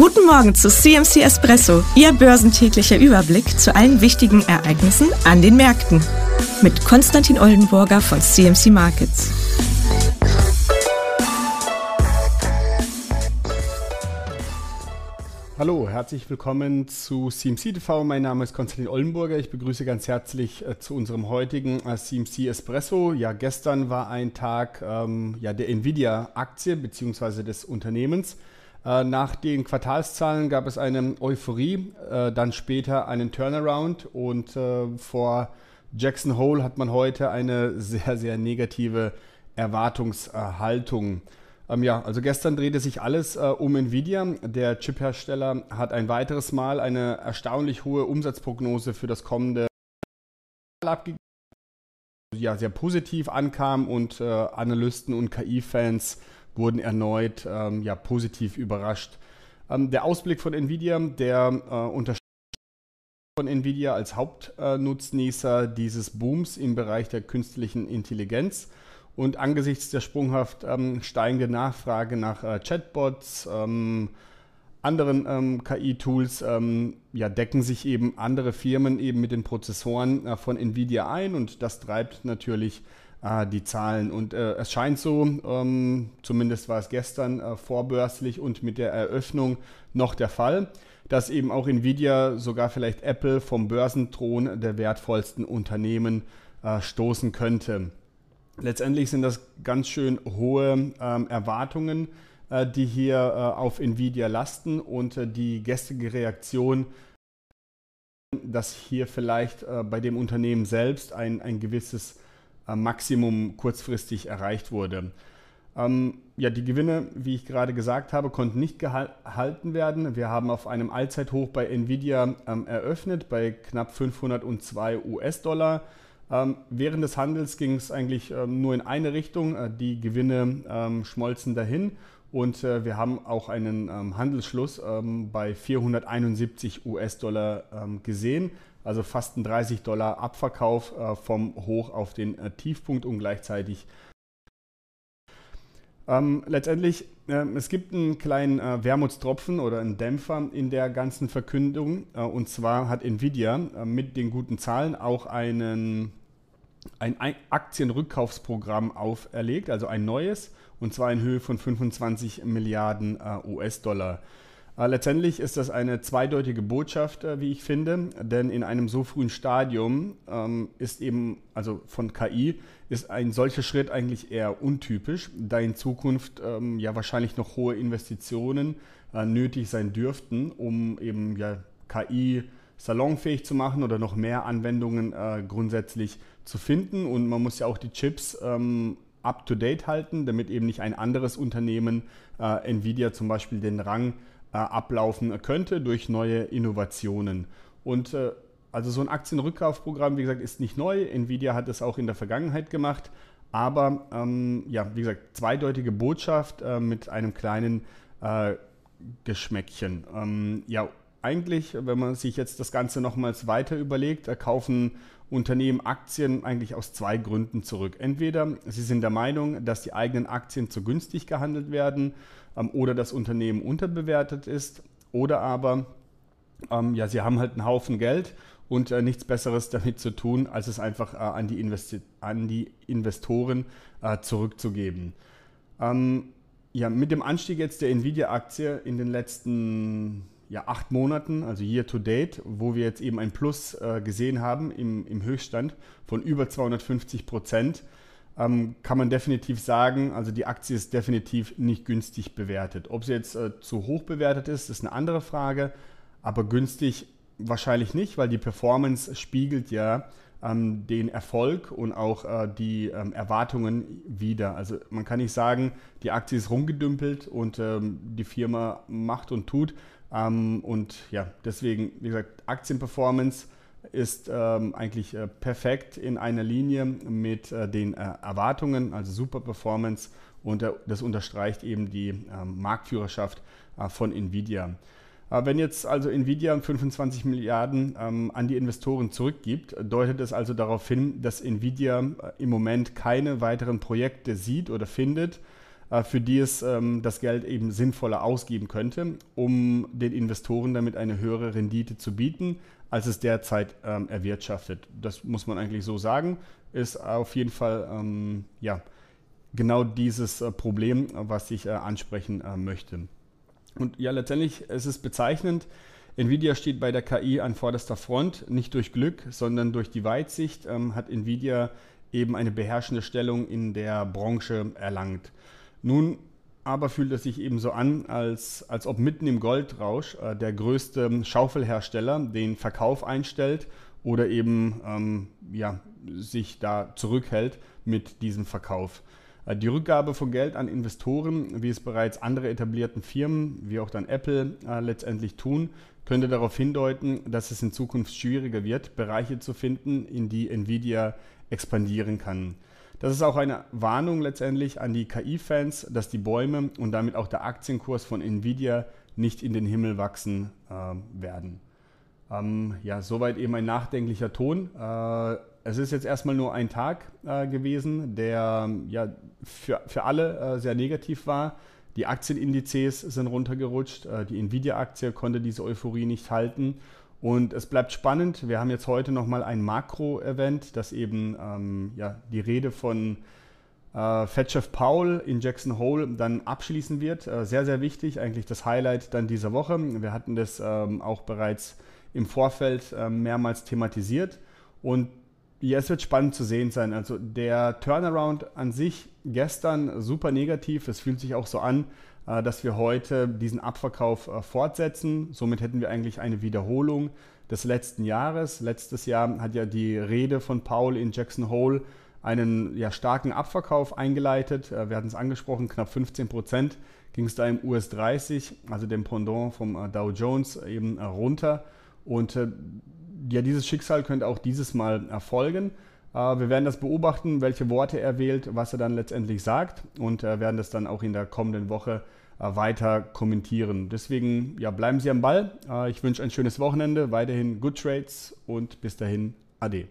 Guten Morgen zu CMC Espresso, Ihr börsentäglicher Überblick zu allen wichtigen Ereignissen an den Märkten. Mit Konstantin Oldenburger von CMC Markets. Hallo, herzlich willkommen zu CMC TV. Mein Name ist Konstantin Oldenburger. Ich begrüße ganz herzlich äh, zu unserem heutigen äh, CMC Espresso. Ja, gestern war ein Tag ähm, ja, der Nvidia-Aktie bzw. des Unternehmens. Äh, nach den Quartalszahlen gab es eine Euphorie, äh, dann später einen Turnaround und äh, vor Jackson Hole hat man heute eine sehr, sehr negative Erwartungshaltung. Ähm, ja, also gestern drehte sich alles um Nvidia. Der Chiphersteller hat ein weiteres Mal eine erstaunlich hohe Umsatzprognose für das kommende abgegeben. Ja, sehr positiv ankam und Analysten und KI-Fans wurden erneut ähm, ja, positiv überrascht. Ähm, der Ausblick von Nvidia, der äh, unterstützt von Nvidia als Hauptnutznießer dieses Booms im Bereich der künstlichen Intelligenz. Und angesichts der sprunghaft ähm, steigenden Nachfrage nach äh, Chatbots, ähm, anderen ähm, KI-Tools, ähm, ja, decken sich eben andere Firmen eben mit den Prozessoren äh, von Nvidia ein und das treibt natürlich äh, die Zahlen. Und äh, es scheint so, ähm, zumindest war es gestern äh, vorbörslich und mit der Eröffnung noch der Fall, dass eben auch Nvidia, sogar vielleicht Apple vom Börsenthron der wertvollsten Unternehmen äh, stoßen könnte. Letztendlich sind das ganz schön hohe ähm, Erwartungen, äh, die hier äh, auf Nvidia lasten und äh, die gestrige Reaktion, dass hier vielleicht bei dem Unternehmen selbst ein, ein gewisses Maximum kurzfristig erreicht wurde. Ähm, ja, die Gewinne, wie ich gerade gesagt habe, konnten nicht gehalten werden. Wir haben auf einem Allzeithoch bei Nvidia ähm, eröffnet, bei knapp 502 US-Dollar. Ähm, während des Handels ging es eigentlich ähm, nur in eine Richtung. Äh, die Gewinne ähm, schmolzen dahin und äh, wir haben auch einen ähm, Handelsschluss bei 471 US-Dollar gesehen. Also fast ein 30 Dollar Abverkauf äh, vom Hoch auf den äh, Tiefpunkt und gleichzeitig ähm, letztendlich, äh, es gibt einen kleinen äh, Wermutstropfen oder einen Dämpfer in der ganzen Verkündung. Äh, und zwar hat Nvidia äh, mit den guten Zahlen auch einen ein Aktienrückkaufsprogramm auferlegt, also ein neues, und zwar in Höhe von 25 Milliarden US-Dollar. Äh, letztendlich ist das eine zweideutige Botschaft, äh, wie ich finde, denn in einem so frühen Stadium ähm, ist eben, also von KI, ist ein solcher Schritt eigentlich eher untypisch, da in Zukunft ähm, ja wahrscheinlich noch hohe Investitionen äh, nötig sein dürften, um eben ja KI salonfähig zu machen oder noch mehr Anwendungen grundsätzlich zu finden. Und man muss ja auch die Chips ähm, up-to-date halten, damit eben nicht ein anderes Unternehmen, Nvidia zum Beispiel, den Rang ablaufen könnte durch neue Innovationen. Und äh, also so ein Aktienrückkaufprogramm, wie gesagt, ist nicht neu. Nvidia hat es auch in der Vergangenheit gemacht. Aber ähm, ja, wie gesagt, zweideutige Botschaft äh, mit einem kleinen äh, Geschmäckchen. Ähm, ja, eigentlich, wenn man sich jetzt das Ganze nochmals weiter überlegt, kaufen Unternehmen Aktien eigentlich aus zwei Gründen zurück. Entweder sie sind der Meinung, dass die eigenen Aktien zu günstig gehandelt werden ähm, oder das Unternehmen unterbewertet ist, oder aber ähm, ja, sie haben halt einen Haufen Geld und äh, nichts Besseres damit zu tun, als es einfach äh, an, die an, die Investoren äh, zurückzugeben. Ähm, ja, mit dem Anstieg jetzt der Nvidia-Aktie in den letzten ja, acht Monaten, also year to date, wo wir jetzt eben ein Plus äh, gesehen haben im, im Höchststand von über 250 Prozent, ähm, kann man definitiv sagen, also die Aktie ist definitiv nicht günstig bewertet. Ob sie jetzt äh, zu hoch bewertet ist, ist eine andere Frage, aber günstig wahrscheinlich nicht, weil die Performance spiegelt ja ähm, den Erfolg und auch äh, die ähm, Erwartungen wieder. Also man kann nicht sagen, die Aktie ist rumgedümpelt und ähm, die Firma macht und tut. Ähm, und ja, deswegen, wie gesagt, Aktienperformance ist ähm, eigentlich äh, perfekt in einer Linie mit äh, den äh, Erwartungen, also super Performance und äh, das unterstreicht eben die ähm, Marktführerschaft äh, von Nvidia. Äh, wenn jetzt also Nvidia 25 Milliarden ähm, an die Investoren zurückgibt, deutet es also darauf hin, dass Nvidia im Moment keine weiteren Projekte sieht oder findet, äh, für die es ähm, das Geld eben sinnvoller ausgeben könnte, um den Investoren damit eine höhere Rendite zu bieten, als es derzeit ähm, erwirtschaftet. Das muss man eigentlich so sagen, ist auf jeden Fall ähm, ja, genau dieses äh, Problem, was ich äh, ansprechen äh, möchte. Und ja, letztendlich ist es bezeichnend, Nvidia steht bei der KI an vorderster Front, nicht durch Glück, sondern durch die Weitsicht ähm, hat Nvidia eben eine beherrschende Stellung in der Branche erlangt. Nun aber fühlt es sich eben so an, als, als ob mitten im Goldrausch äh, der größte Schaufelhersteller den Verkauf einstellt oder eben ähm, ja, sich da zurückhält mit diesem Verkauf. Äh, die Rückgabe von Geld an Investoren, wie es bereits andere etablierten Firmen, wie auch dann Apple äh, letztendlich tun, könnte darauf hindeuten, dass es in Zukunft schwieriger wird, Bereiche zu finden, in die Nvidia expandieren kann. Das ist auch eine Warnung letztendlich an die KI-Fans, dass die Bäume und damit auch der Aktienkurs von Nvidia nicht in den Himmel wachsen äh, werden. Ähm, ja, soweit eben ein nachdenklicher Ton. Äh, es ist jetzt erstmal nur ein Tag äh, gewesen, der ja für, für alle äh, sehr negativ war. Die Aktienindizes sind runtergerutscht. Äh, die Nvidia-Aktie konnte diese Euphorie nicht halten. Und es bleibt spannend. Wir haben jetzt heute nochmal ein Makro-Event, das eben ähm, ja, die Rede von äh, Fed-Chef Paul in Jackson Hole dann abschließen wird. Äh, sehr, sehr wichtig, eigentlich das Highlight dann dieser Woche. Wir hatten das ähm, auch bereits im Vorfeld äh, mehrmals thematisiert. Und ja, es wird spannend zu sehen sein. Also der Turnaround an sich gestern super negativ. Es fühlt sich auch so an, äh, dass wir heute diesen Abverkauf äh, fortsetzen. Somit hätten wir eigentlich eine Wiederholung des letzten Jahres. Letztes Jahr hat ja die Rede von Paul in Jackson Hole einen ja, starken Abverkauf eingeleitet. Äh, wir hatten es angesprochen, knapp 15 Prozent ging es da im US 30, also dem Pendant vom Dow Jones, eben runter. Und ja, dieses Schicksal könnte auch dieses Mal erfolgen. Äh, wir werden das beobachten, welche Worte er wählt, was er dann letztendlich sagt und äh, werden das dann auch in der kommenden Woche äh, weiter kommentieren. Deswegen ja, bleiben Sie am Ball. Ich wünsche ein schönes Wochenende, weiterhin Good Trades und bis dahin Ade.